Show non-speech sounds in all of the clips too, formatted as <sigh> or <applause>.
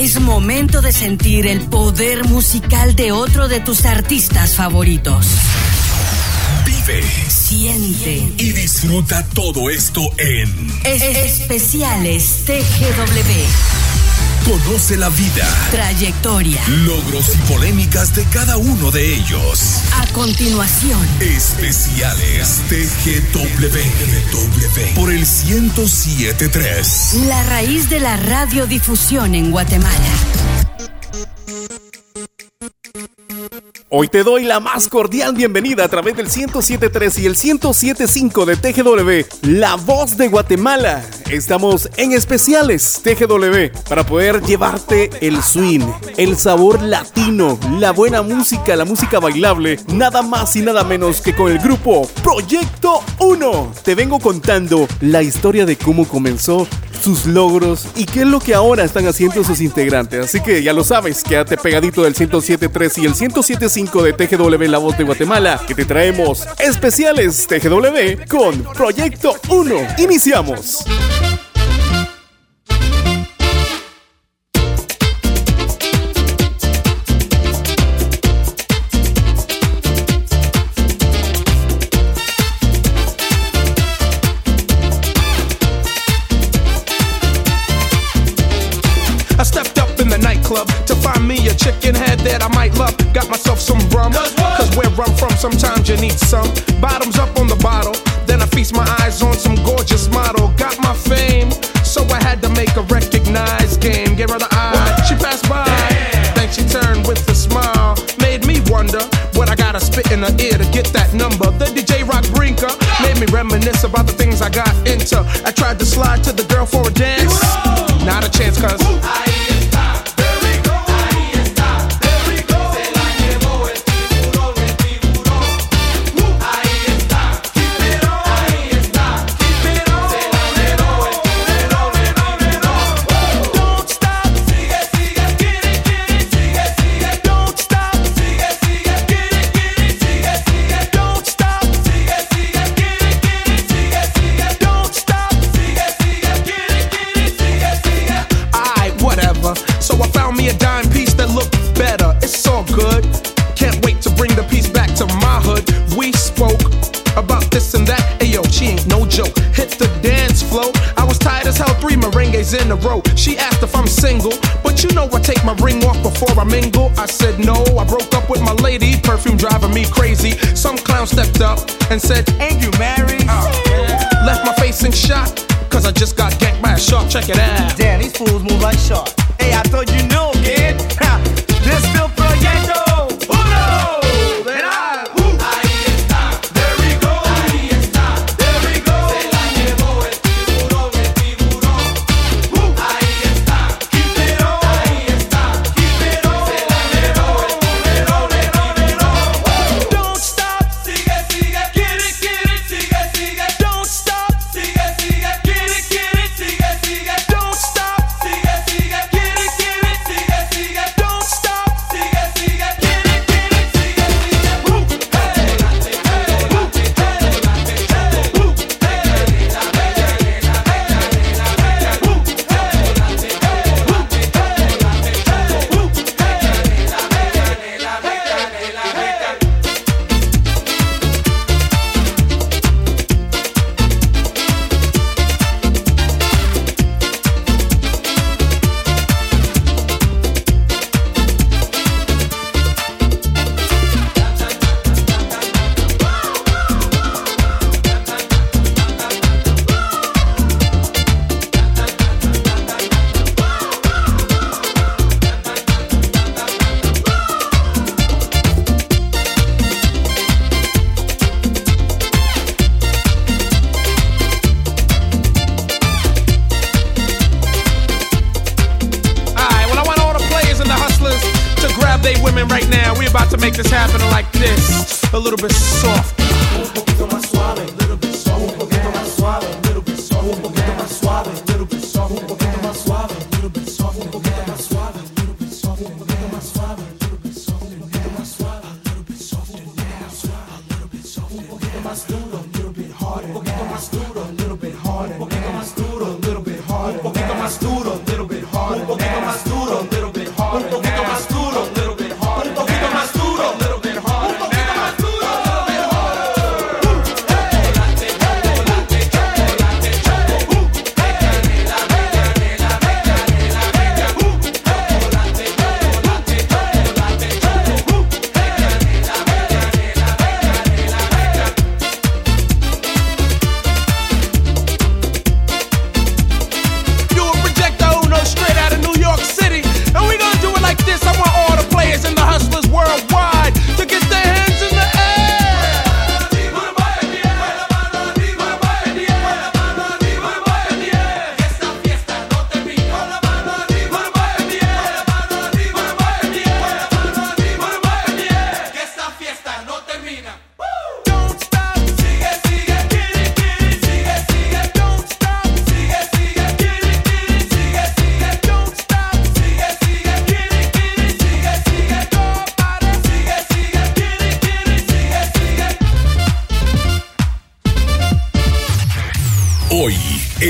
Es momento de sentir el poder musical de otro de tus artistas favoritos. Vive, Siente. y disfruta todo esto en Es- especiales TGW. Conoce la vida, Trayectoria. logros y polémicas de cada uno de ellos. A continuación, Especiales TGW por el 1073. la raíz de la radiodifusión en Guatemala. Hoy te doy la más cordial bienvenida a través del 107.3 y el 107.5 de TGW, La Voz de Guatemala. Estamos en especiales TGW para poder llevarte el swing, el sabor latino, la buena música, la música bailable, nada más y nada menos que con el grupo Proyecto 1. Te vengo contando la historia de cómo comenzó sus logros y qué es lo que ahora están haciendo sus integrantes. Así que ya lo sabes, quédate pegadito del 107.3 y el 107.5 de TGW La Voz de Guatemala, que te traemos especiales TGW con Proyecto 1. Iniciamos. Chicken head that I might love. Got myself some rum, cause where I'm from, sometimes you need some. Bottoms up on the bottle, then I feast my eyes on some gorgeous model. Got my fame, so I had to make a recognized game. Give her the eye, she passed by, then she turned with a smile. Made me wonder what I gotta spit in her ear to get that number. The DJ Rock Brinker made me reminisce about the things I got into. I tried to slide to the girl for a dance,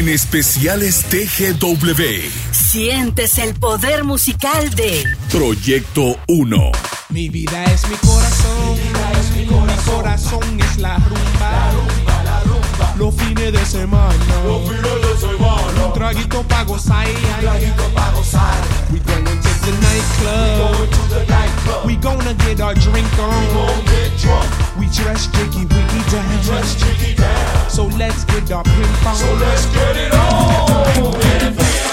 especiales TGW. Sientes el poder musical de Proyecto 1. Mi vida es mi corazón, mi vida es mi corazón, corazón es la rumba. La rumba, la rumba. Los fines de semana, los fines de semana. Un traguito para gozar, un traguito para gozar. the nightclub. We going to the nightclub. We gonna get our drink on. We gon' get drunk. We dress jiggy wiggy down. We dress jiggy down. So let's get our pimp on. So let's get it on.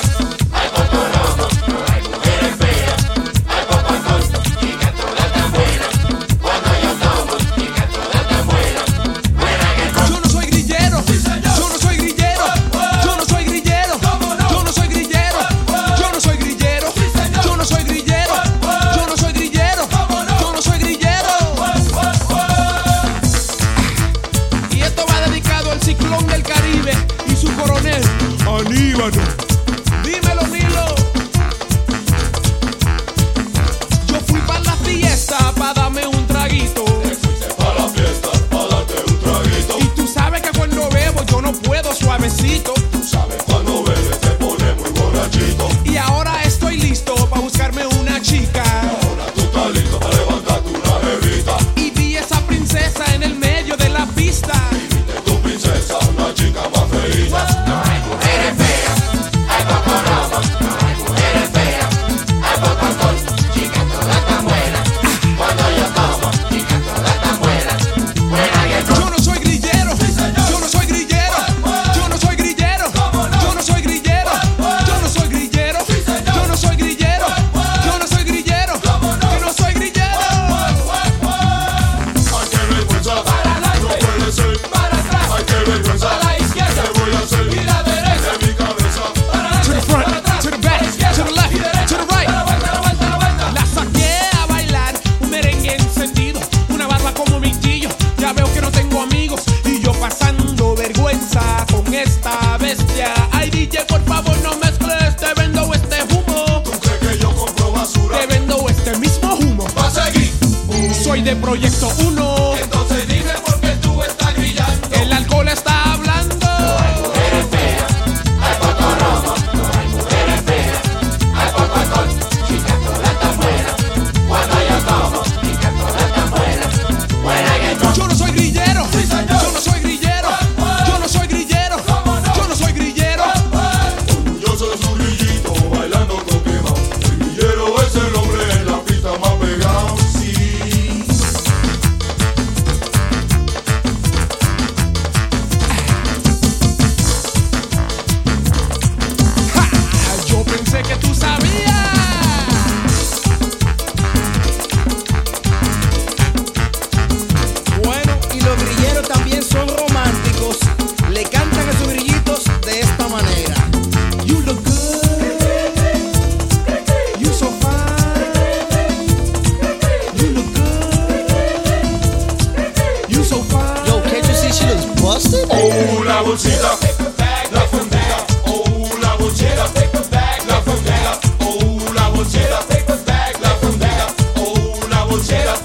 Check up.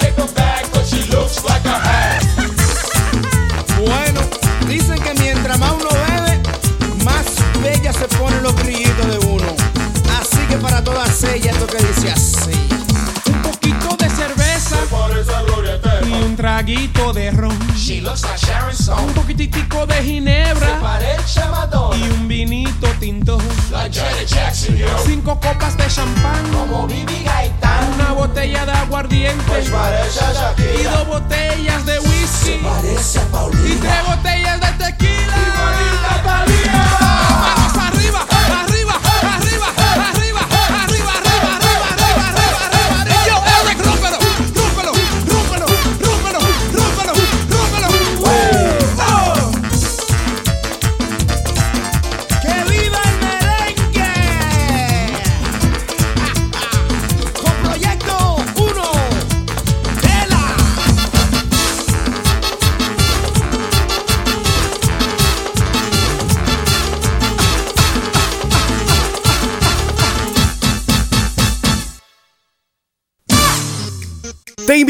She looks like Sharon Stone. Un poquititico de ginebra. Y un vinito tinto. Cinco copas de champán. Una botella de aguardiente. Y dos botellas de whisky. Y tres botellas de tequila.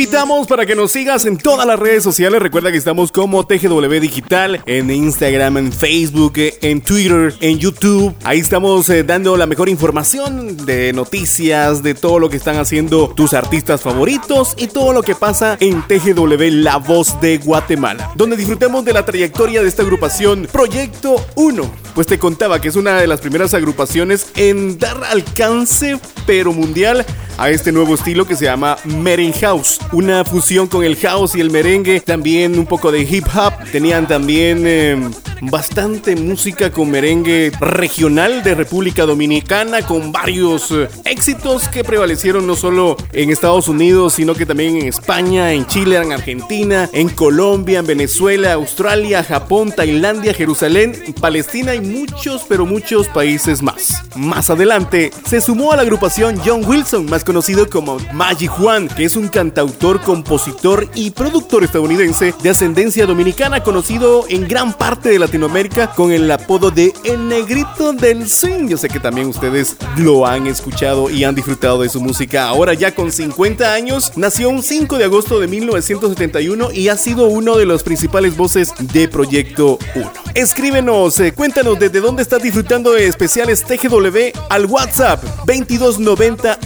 Invitamos para que nos sigas en todas las redes sociales. Recuerda que estamos como TGW Digital en Instagram, en Facebook, en Twitter, en YouTube. Ahí estamos eh, dando la mejor información de noticias, de todo lo que están haciendo tus artistas favoritos y todo lo que pasa en TGW La Voz de Guatemala. Donde disfrutemos de la trayectoria de esta agrupación Proyecto 1. Pues te contaba que es una de las primeras agrupaciones en dar alcance, pero mundial, a este nuevo estilo que se llama Merengue House. Una fusión con el house y el merengue, también un poco de hip hop. Tenían también eh, bastante música con merengue regional de República Dominicana, con varios eh, éxitos que prevalecieron no solo en Estados Unidos, sino que también en España, en Chile, en Argentina, en Colombia, en Venezuela, Australia, Japón, Tailandia, Jerusalén, Palestina y muchos, pero muchos países más. Más adelante se sumó a la agrupación John Wilson, más conocido como Magic Juan, que es un cantautor, compositor y productor estadounidense de ascendencia dominicana, conocido en gran parte de Latinoamérica con el apodo de El Negrito del Swing. Yo sé que también ustedes lo han escuchado y han disfrutado de su música. Ahora ya con 50 años, nació un 5 de agosto de 1971 y ha sido uno de los principales voces de Proyecto 1. Escríbenos, eh, cuéntanos desde dónde estás disfrutando de especiales TGW al WhatsApp 2290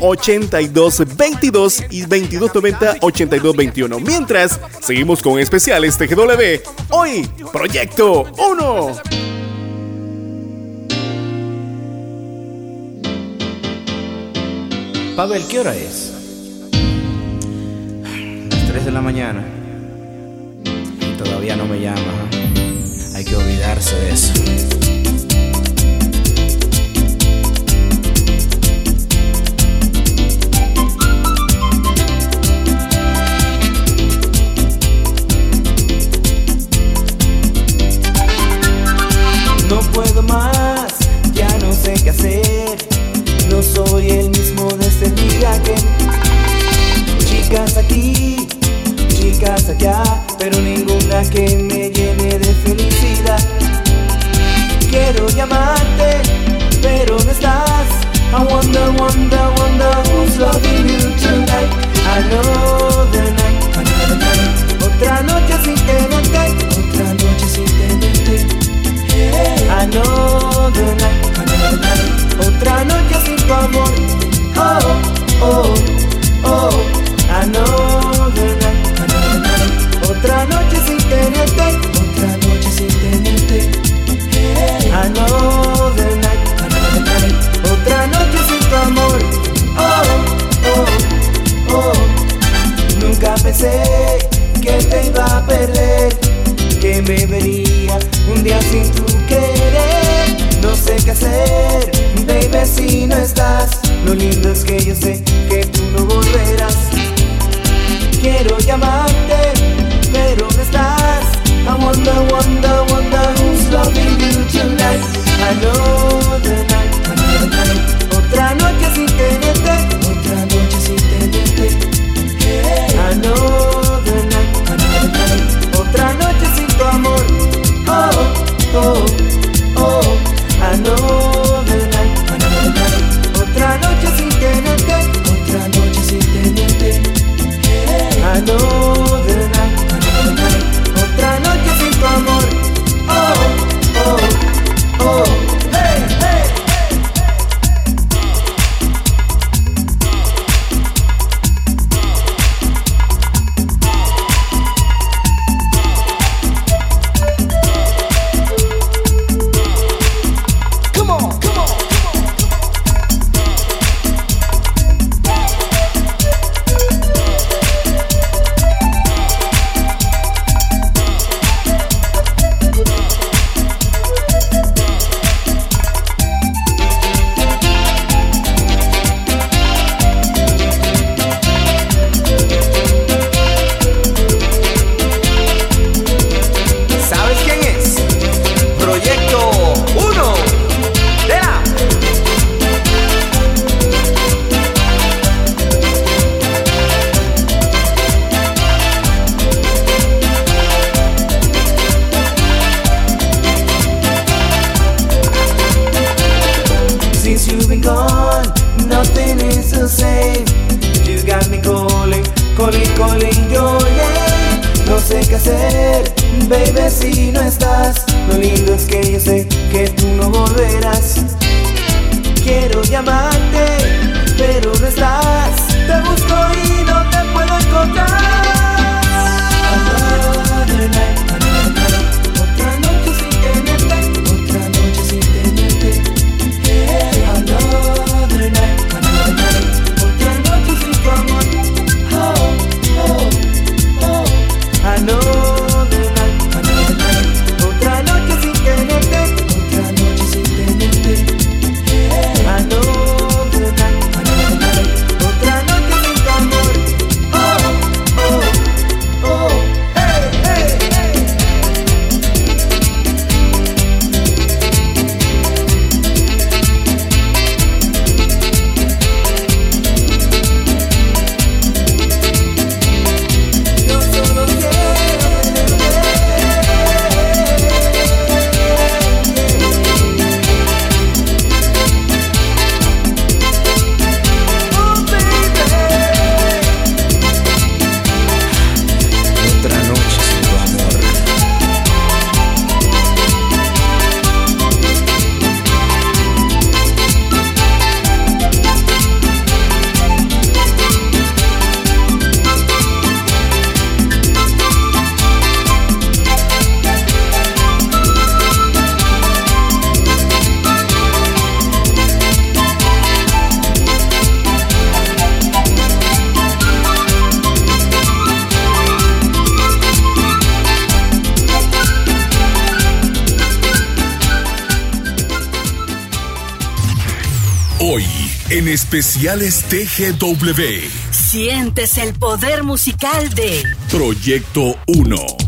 82 22 y 2290 82 21. Mientras, seguimos con especiales TGW. Hoy, Proyecto 1. Pavel, ¿qué hora es? Las 3 de la mañana. Y todavía no me llama. Hay que olvidarse de eso. No soy el mismo desde el día que chicas aquí, chicas allá, pero ninguna que me llene de felicidad. Quiero llamarte, pero no estás. I wonder, wonder, wonder who's loving you tonight. Another night, another night. Otra noche sin tenerte, otra noche sin tenerte. Another night, another night. Especiales TGW, Sientes el poder musical de Proyecto 1.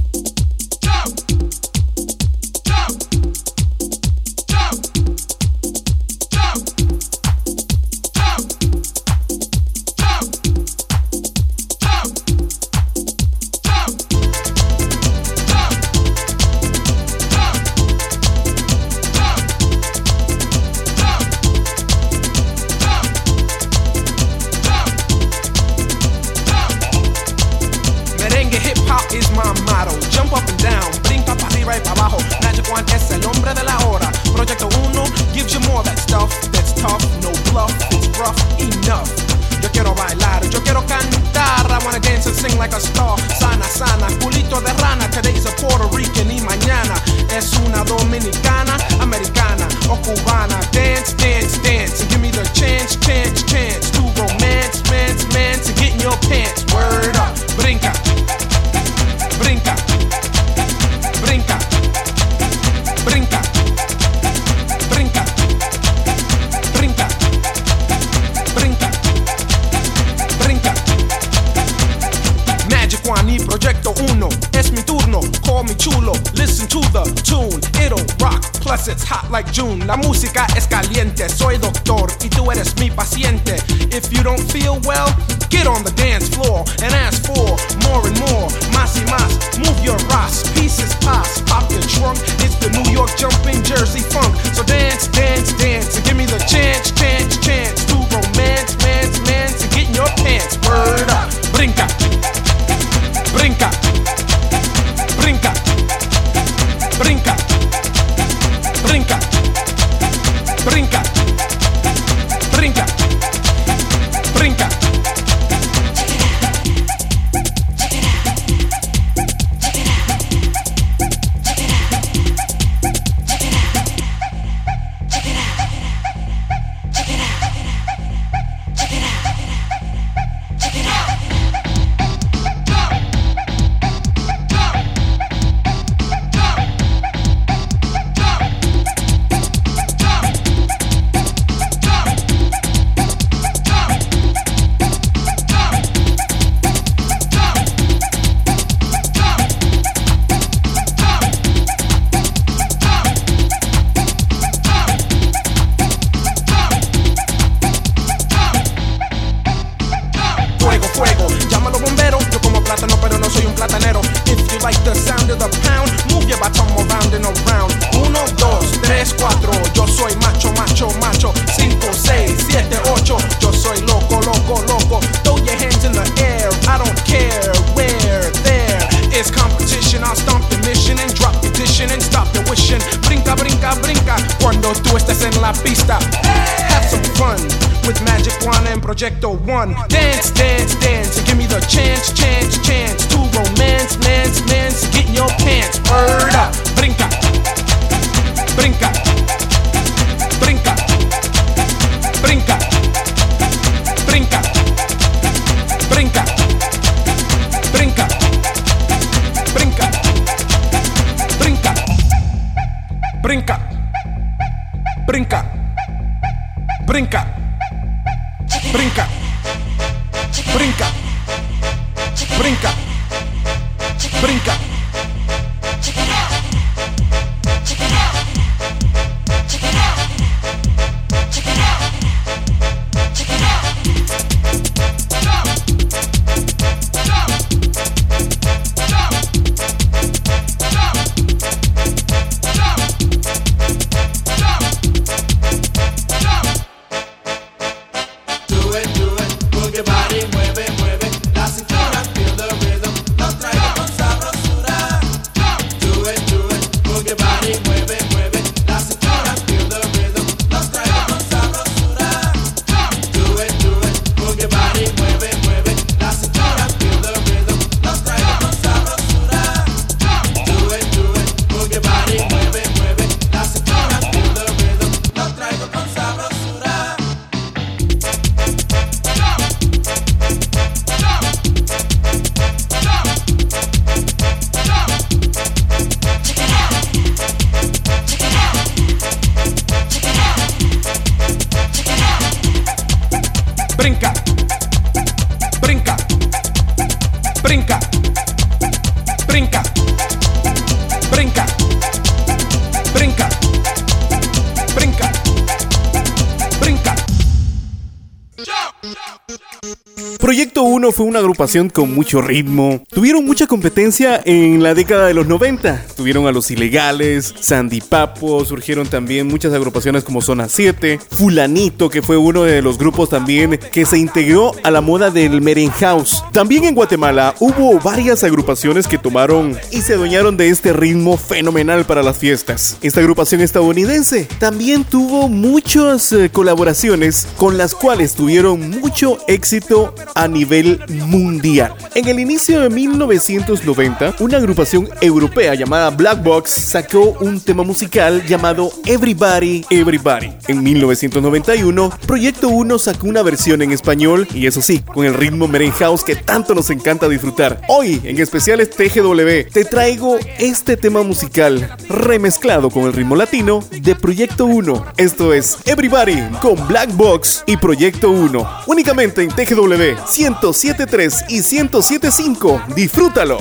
Agrupación con mucho ritmo. Tuvieron mucha competencia en la década de los 90. Tuvieron a Los Ilegales, Sandy Papo, surgieron también muchas agrupaciones como Zona 7, Fulanito, que fue uno de los grupos también que se integró a la moda del Merenhouse. También en Guatemala hubo varias agrupaciones que tomaron y se adueñaron de este ritmo fenomenal para las fiestas. Esta agrupación estadounidense también tuvo muchas eh, colaboraciones con las cuales tuvieron mucho éxito a nivel mundial. En el inicio de 1990, una agrupación europea llamada Black Box sacó un tema musical llamado Everybody, Everybody. En 1991, Proyecto 1 sacó una versión en español y eso sí, con el ritmo merenhouse que tanto nos encanta disfrutar. Hoy, en especiales TGW, te traigo este tema musical remezclado con el ritmo latino de Proyecto 1. Esto es Everybody con Black Box y Proyecto 1. Únicamente en TGW 1073 y 1075. Disfrútalo.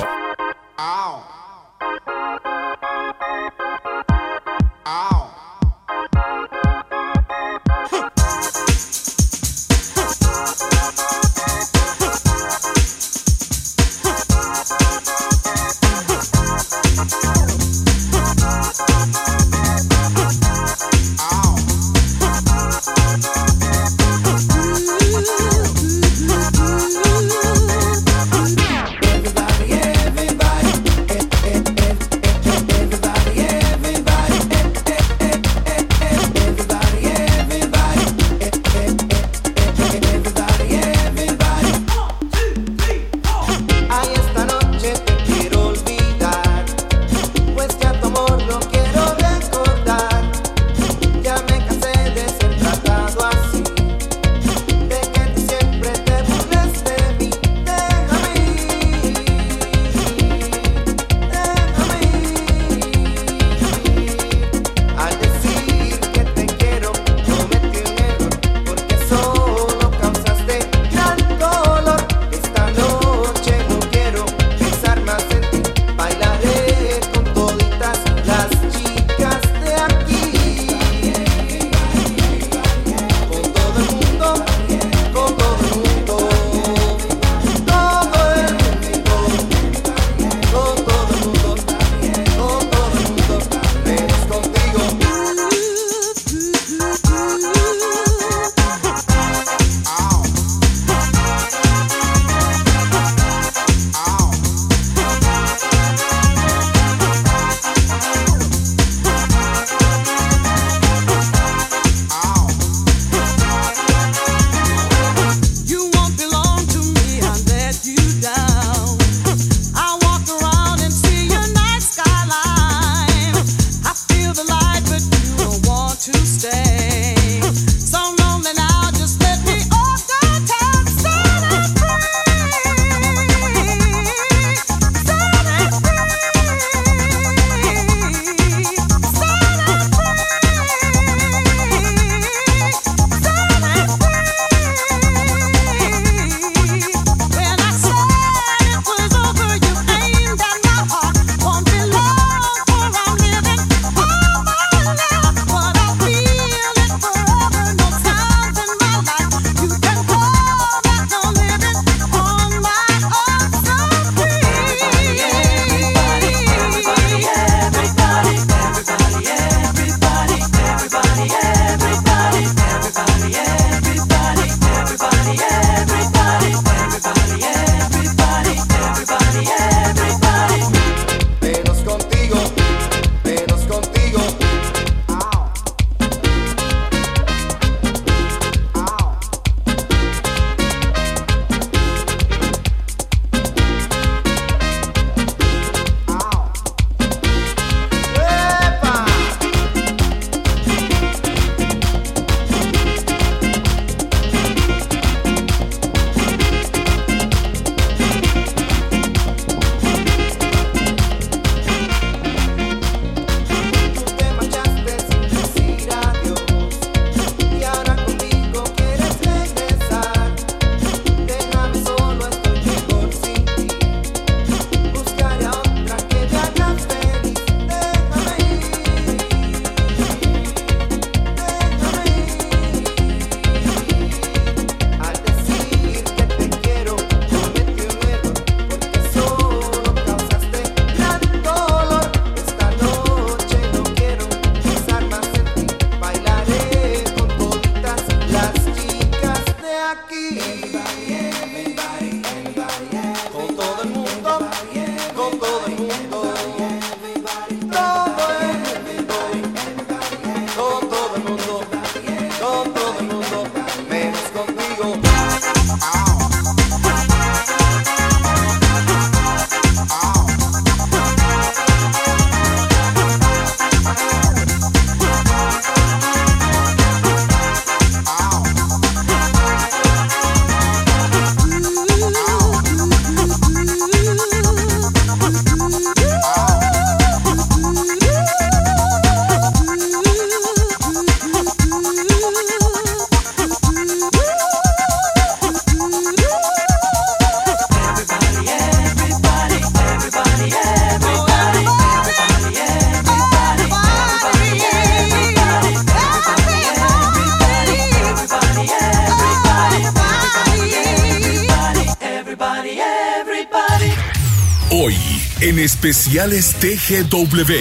En especiales TGW,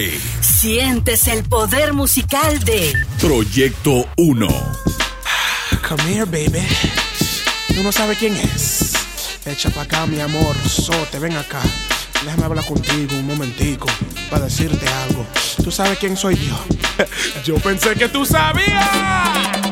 Sientes el poder musical de Proyecto 1. Come here, baby. Tú no sabes quién es. Echa pa' acá, mi amor. Sote, ven acá. Déjame hablar contigo un momentico para decirte algo. ¿Tú sabes quién soy yo? <laughs> yo pensé que tú sabías.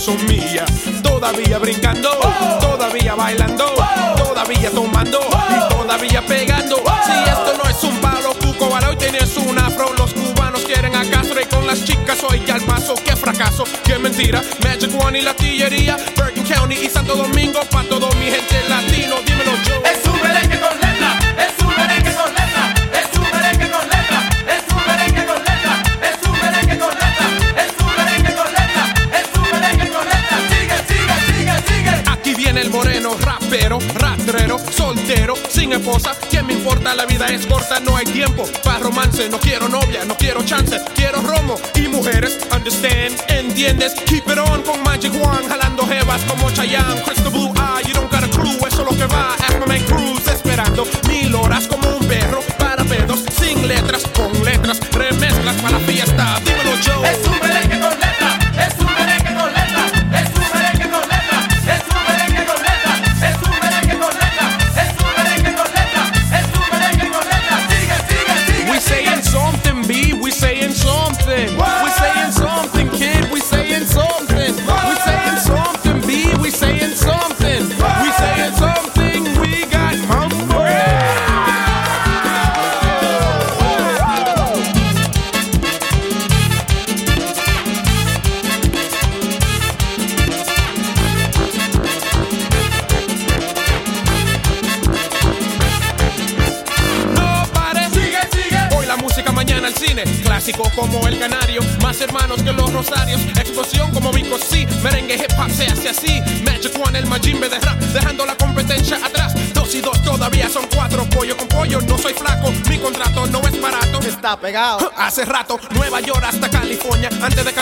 Son mías. Todavía brincando, todavía bailando, todavía tomando y todavía pegando. Si esto no es un palo, cuco, hoy tienes un afro. Los cubanos quieren a Castro y con las chicas hoy al paso. Qué fracaso, qué mentira. Magic One y la tillería. Bergen County y Santo Domingo. Pa' todo mi gente latino, dímelo yo. Esposa. ¿Quién me importa? La vida es corta, no hay tiempo para romance. No quiero novia, no quiero chance, quiero romo y mujeres. Understand, entiendes? Keep it on con Magic One, jalando jevas como Chayanne, Crystal Blue Eye. You don't got a clue, eso es lo que va. Aquaman Cruz esperando mil horas como un perro para pedos, sin letras, con letras, remezclas para la fiesta. Dímelo yo. Hace rato, Nueva York hasta California. Antes de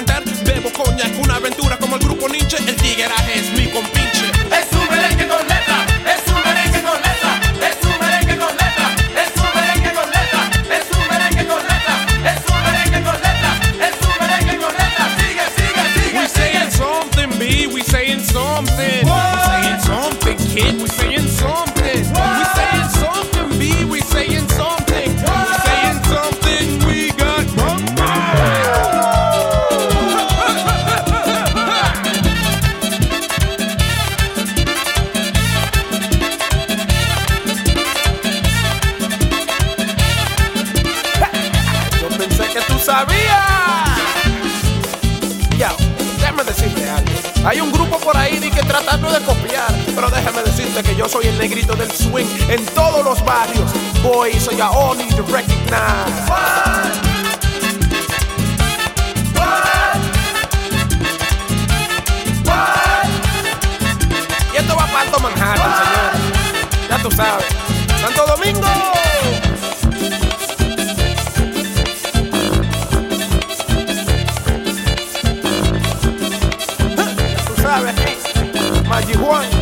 pero déjame decirte que yo soy el negrito del swing en todos los barrios. Boy, so you all need to recognize. Y esto va para Alto Manhattan, señor. Ya tú sabes. Santo Domingo. Magic Juan.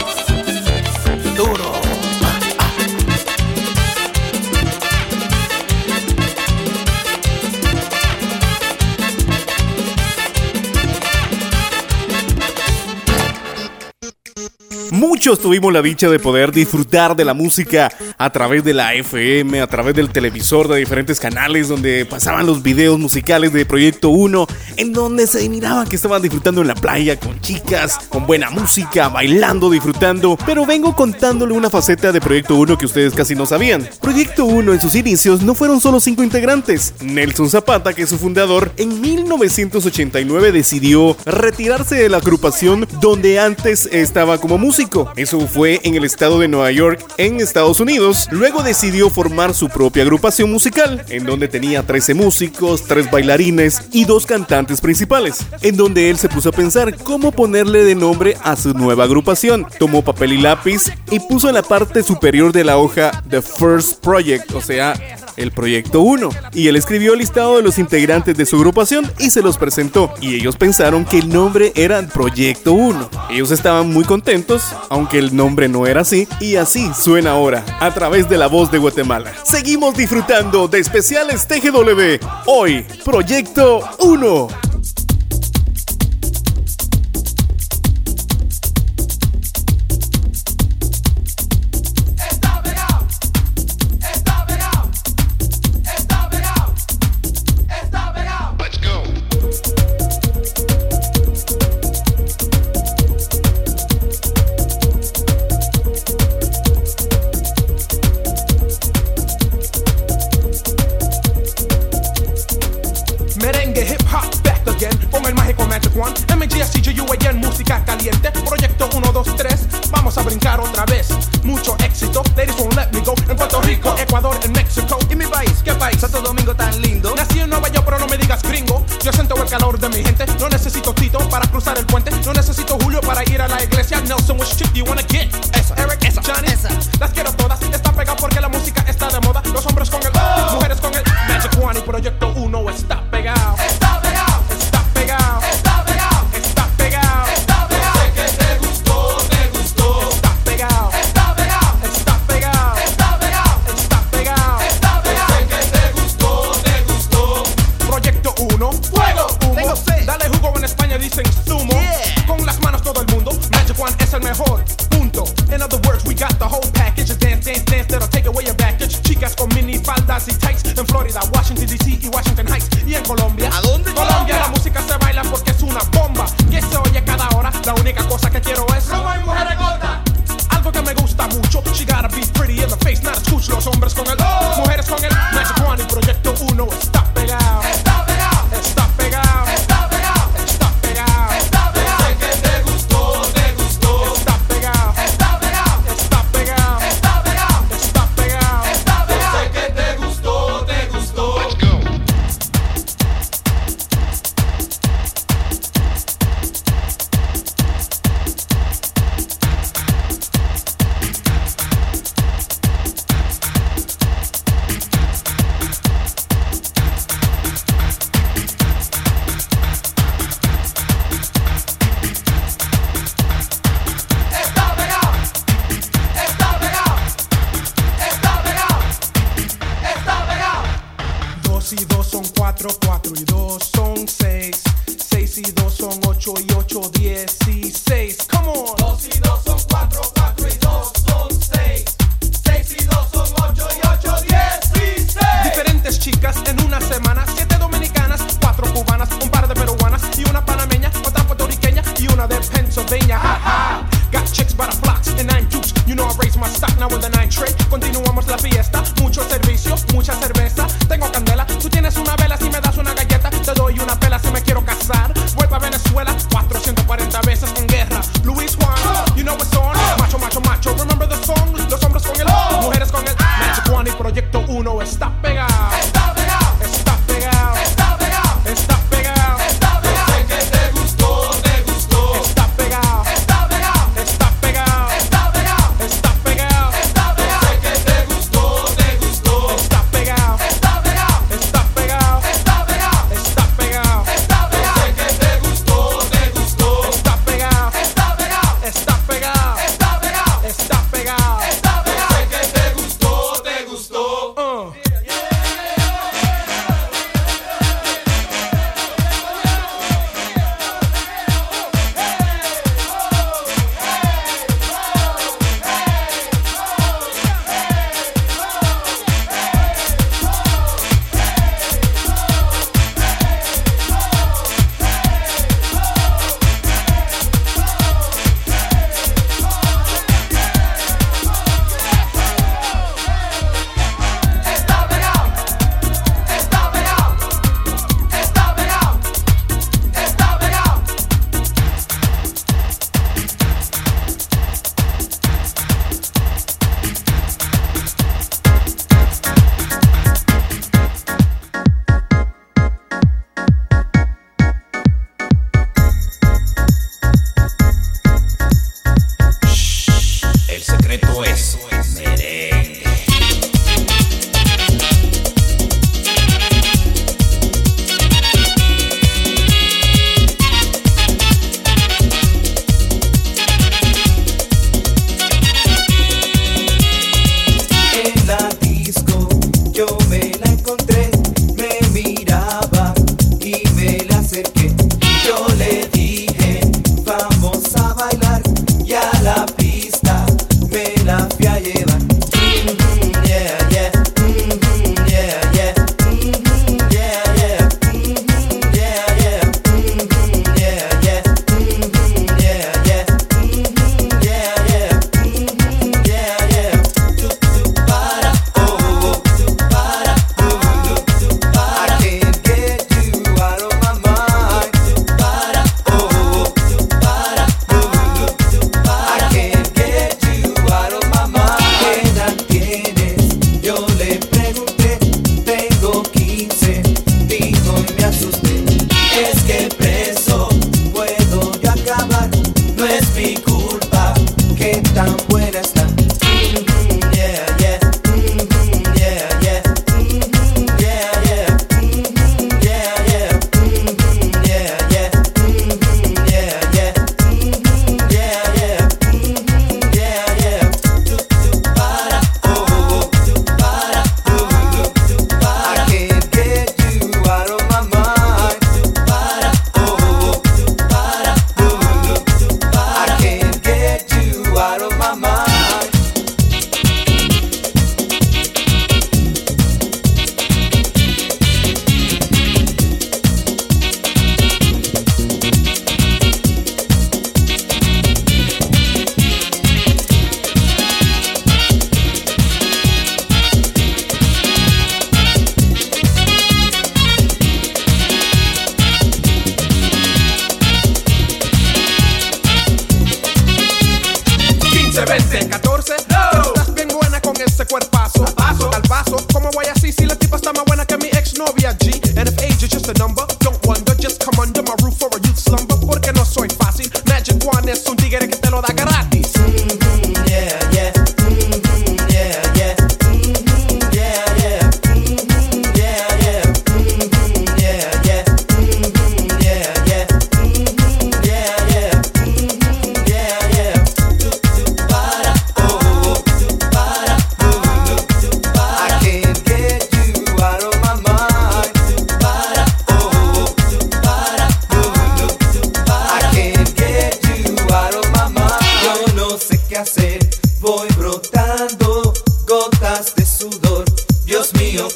Muchos tuvimos la dicha de poder disfrutar de la música a través de la FM, a través del televisor, de diferentes canales donde pasaban los videos musicales de Proyecto 1, en donde se miraba que estaban disfrutando en la playa con chicas, con buena música, bailando, disfrutando. Pero vengo contándole una faceta de Proyecto 1 que ustedes casi no sabían. Proyecto 1 en sus inicios no fueron solo cinco integrantes. Nelson Zapata, que es su fundador, en 1989 decidió retirarse de la agrupación donde antes estaba como músico. Eso fue en el estado de Nueva York, en Estados Unidos. Luego decidió formar su propia agrupación musical, en donde tenía 13 músicos, 3 bailarines y dos cantantes principales. En donde él se puso a pensar cómo ponerle de nombre a su nueva agrupación. Tomó papel y lápiz y puso en la parte superior de la hoja The First Project, o sea, el Proyecto 1. Y él escribió el listado de los integrantes de su agrupación y se los presentó. Y ellos pensaron que el nombre era Proyecto 1. Ellos estaban muy contentos, aunque el nombre no era así. Y así suena ahora, a través de la voz de Guatemala. Seguimos disfrutando de especiales TGW. Hoy, Proyecto 1.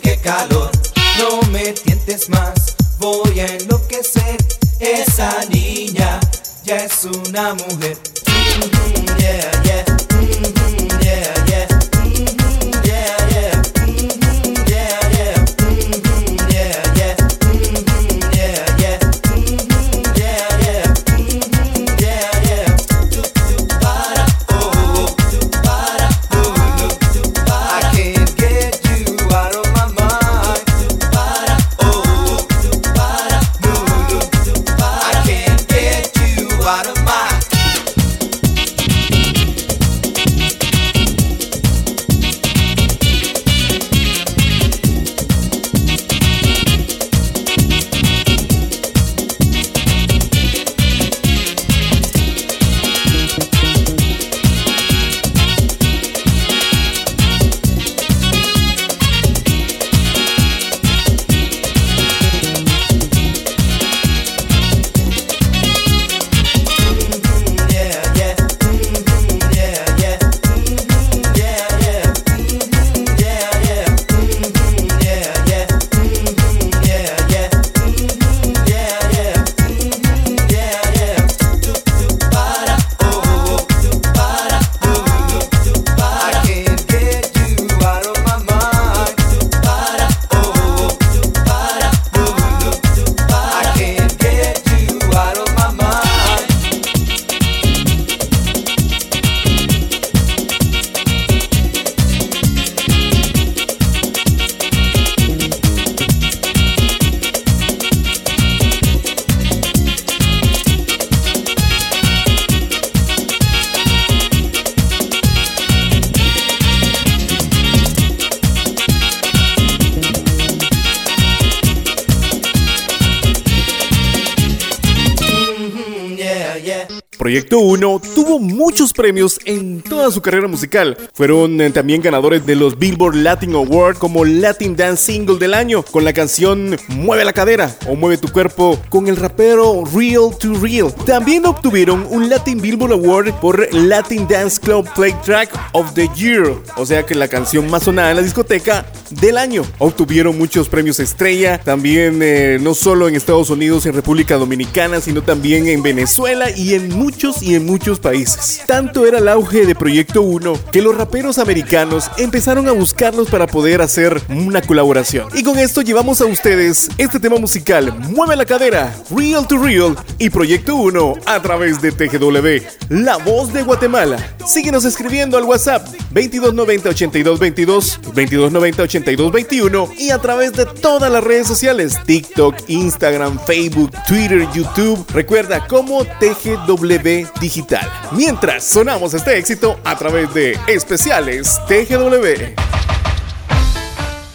qué calor. No me tientes más, voy a enloquecer. Esa niña ya es una mujer. Proyecto 1 tuvo muchos premios en toda su carrera musical. Fueron eh, también ganadores de los Billboard Latin Award como Latin Dance Single del año con la canción Mueve la cadera o Mueve tu cuerpo con el rapero Real to Real. También obtuvieron un Latin Billboard Award por Latin Dance Club Play Track of the Year, o sea que la canción más sonada en la discoteca del año. Obtuvieron muchos premios estrella, también eh, no solo en Estados Unidos, en República Dominicana, sino también en Venezuela y en muchos y en muchos países. Tanto era el auge de Proyecto 1 que los raperos americanos empezaron a buscarlos para poder hacer una colaboración. Y con esto llevamos a ustedes este tema musical, Mueve la cadera, Real to Real y Proyecto 1 a través de TGW, la voz de Guatemala. Síguenos escribiendo al WhatsApp 2290 8222, 2290 8221 y a través de todas las redes sociales, TikTok, Instagram, Facebook, Twitter, YouTube. Recuerda como TGW Digital. Mientras sonamos este éxito a través de especiales TGW.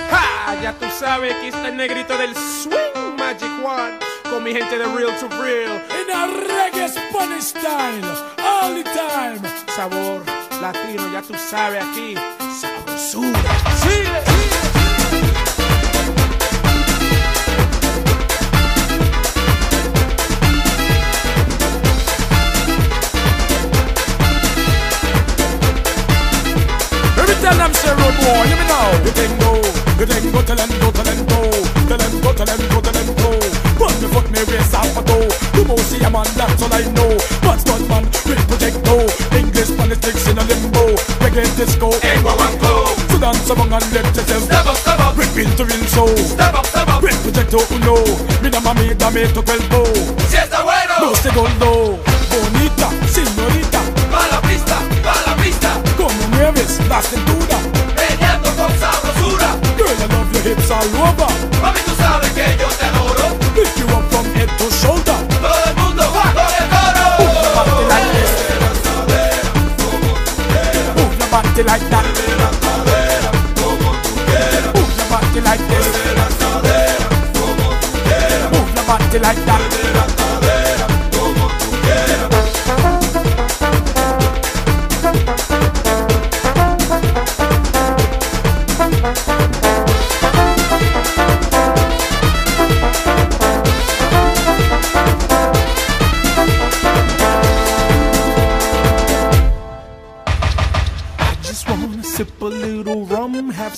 ¡Ja! Ya tú sabes, aquí está el negrito del Swing Magic One con mi gente de Real to Real. In a reggae Spanish style, all the time. Sabor latino, ya tú sabes aquí. Sabrosura. Tell them say road war, let me know. You then go, you then go, tell them go, tell them go, tell them go, tell them go, tell them go. But the foot me race half a toe. You must see a man, that's all I know. But Scotland will protect no. English politics in a limbo. Reggae disco, ain't what one go. So dance among and let yourself step up, step up. Rip into real show. Step up, step up. Rip protect oh no. Me na mami, dame to quelbo. Si es bueno. No se don't. Your all over. Mami, tú sabes que yo te adoro. Lift you up from head to shoulder. Todo el mundo va con el coro. Body like this. Move your body like that. Move your body like this. Move your body like that. Uh,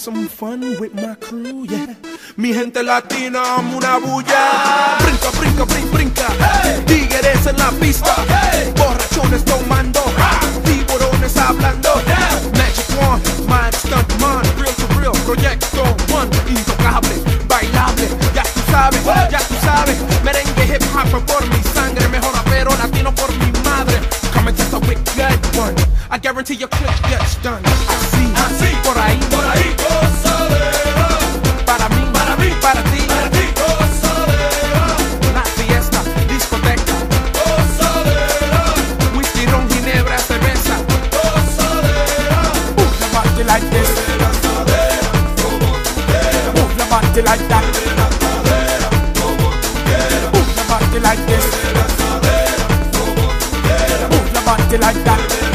some fun with my crew, yeah. Mi gente latina, una bulla. Brinca, brinca, brinca, brinca. Tigres en la pista. party like that.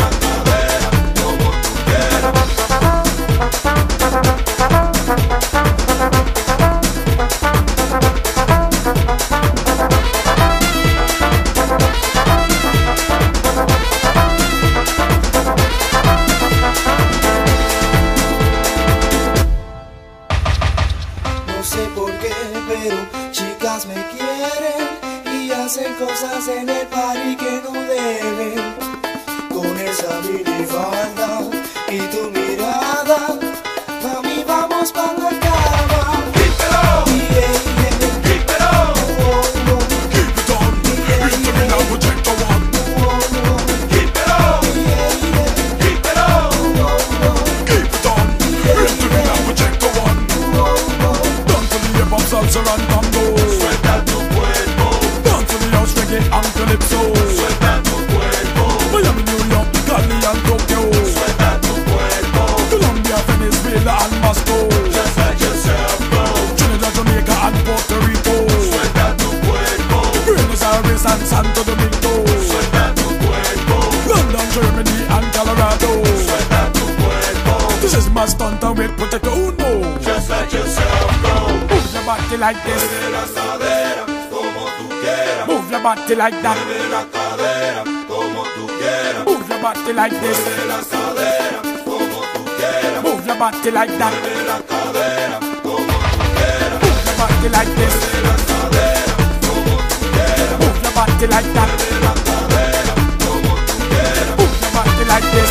Like this. Mueve la cadera como tú quieras. Move your body like that. Mueve la cadera como tú quieras. Move your body like this. Mueve la cadera como tú quieras. Move your body like that. Mueve la cadera como tú quieras. Move your body like this. Mueve la cadera como tú quieras. Move your body like that. Mueve la cadera como tú quieras. Move your body like this.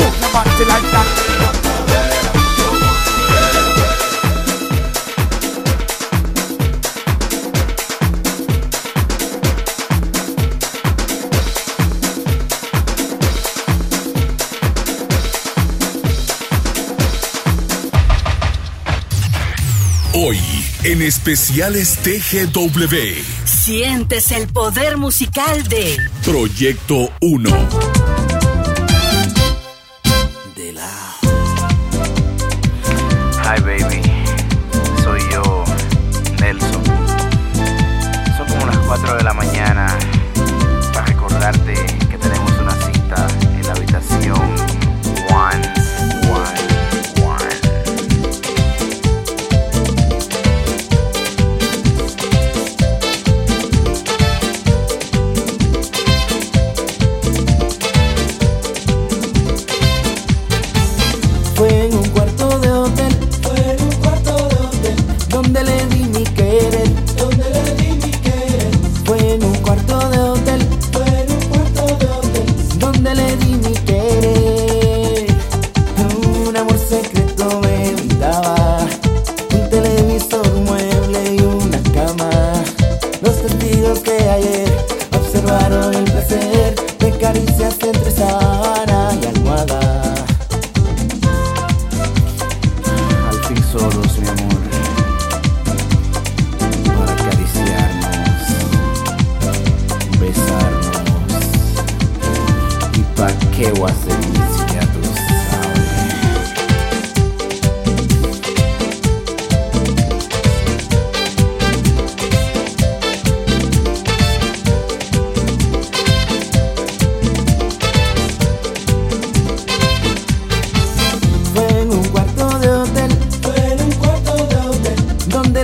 Move your body like that. En especiales TGW, Sientes el poder musical de Proyecto 1.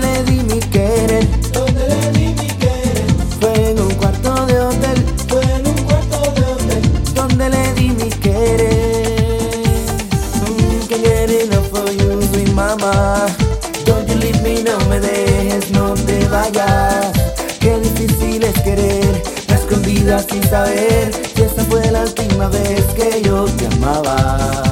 Donde le di mi querer, donde le di mi querer. Fue en un cuarto de hotel, fue en un cuarto de hotel, donde le di mi querer. Mm, can get enough for you, sweet mama. Don't you leave me, no me dejes, no te vayas. Qué difícil es querer, a escondidas sin saber si esa fue la última vez que yo te amaba.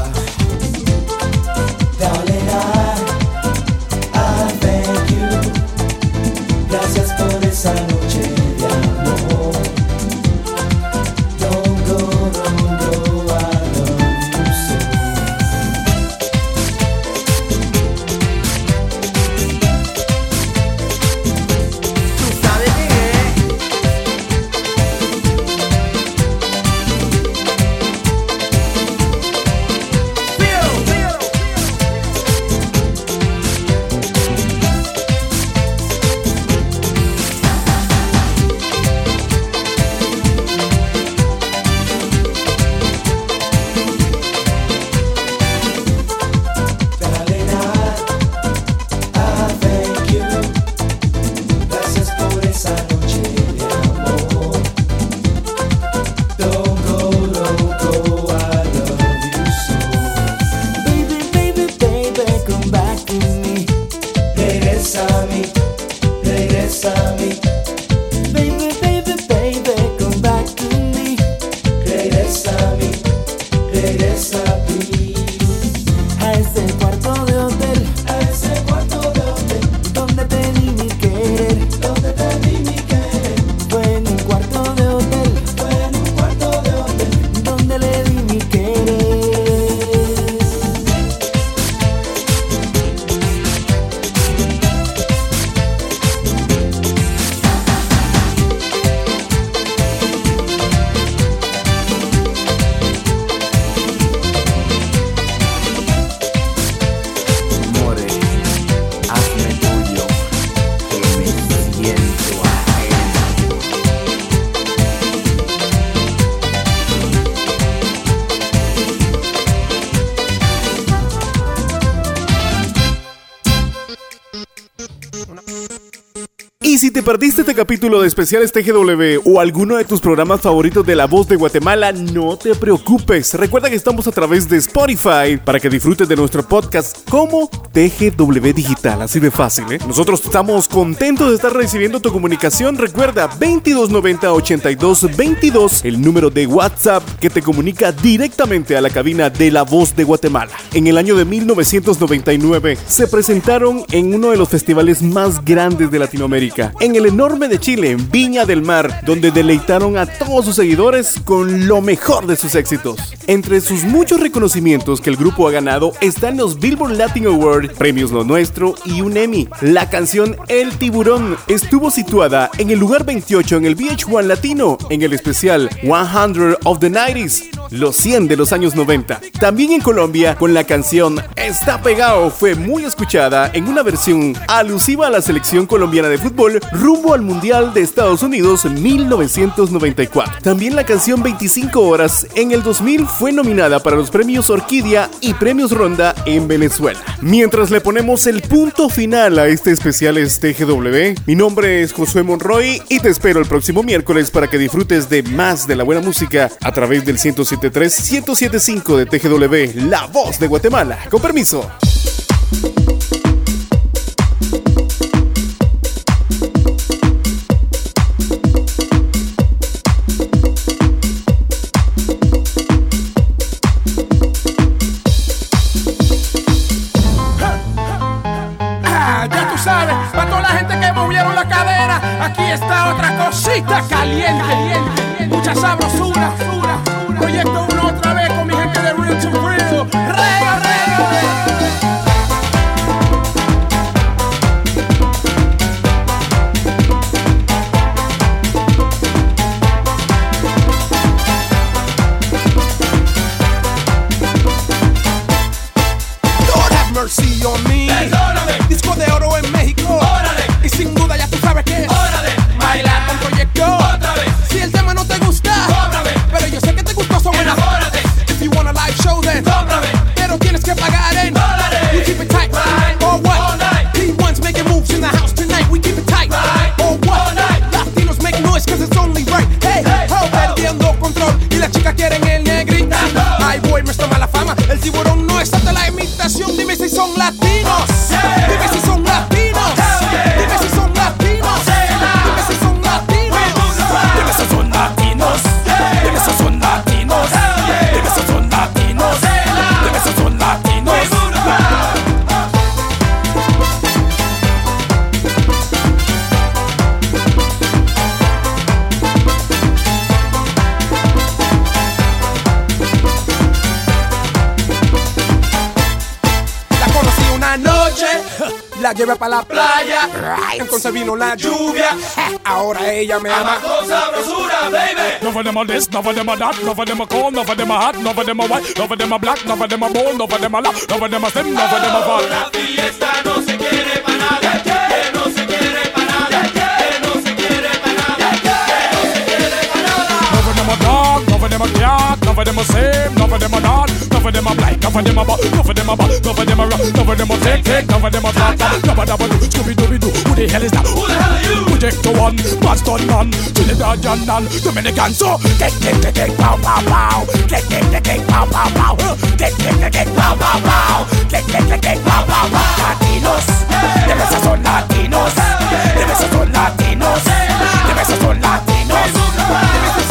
Perdiste este capítulo de especiales TGW o alguno de tus programas favoritos de La Voz de Guatemala, no te preocupes. Recuerda que estamos a través de Spotify para que disfrutes de nuestro podcast como TGW Digital. Así de fácil, ¿eh? Nosotros estamos contentos de estar recibiendo tu comunicación. Recuerda 2290 82 22, el número de WhatsApp que te comunica directamente a la cabina de La Voz de Guatemala. En el año de 1999 se presentaron en uno de los festivales más grandes de Latinoamérica, el enorme de Chile, en Viña del Mar, donde deleitaron a todos sus seguidores con lo mejor de sus éxitos. Entre sus muchos reconocimientos que el grupo ha ganado están los Billboard Latin Award, Premios Lo Nuestro y un Emmy. La canción El Tiburón estuvo situada en el lugar 28 en el VH1 Latino, en el especial 100 of the 90s, los 100 de los años 90. También en Colombia, con la canción Está Pegado, fue muy escuchada en una versión alusiva a la selección colombiana de fútbol rumbo al Mundial de Estados Unidos 1994. También la canción 25 horas en el 2000 fue nominada para los premios Orquídea y premios Ronda en Venezuela. Mientras le ponemos el punto final a este especial TGW, mi nombre es Josué Monroy y te espero el próximo miércoles para que disfrutes de más de la buena música a través del 107.3-107.5 de TGW, La Voz de Guatemala. Con permiso. La llevé para la playa. Entonces vino la lluvia. Ahora ella me ama. None of them are this, none of them are that, none of them are cold, none of them are hot, none of them are white, none of them are black, none of them are bold, none of them are loud, none of them are slim, none of them are fat. La fiesta of them are same, none of them are not, none of them black, none of them none of them none of them rock, none of them are tick tick, none of them flat, none of them are do, Scooby Dooby Doo. Who the hell is that? Who the hell are you? Project one, Boston man, Trinidad and none, Dominican so, pow pow pow, pow pow pow, pow pow pow, pow pow pow. Latinos, debe ser son latinos, debe ser son latinos, debe ser son latinos. Dime si son latinos.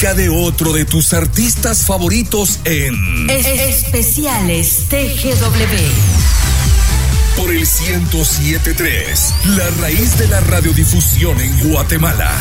Música de otro de tus artistas favoritos en es- especiales TGW. por el 1073, la raíz de la radiodifusión en Guatemala.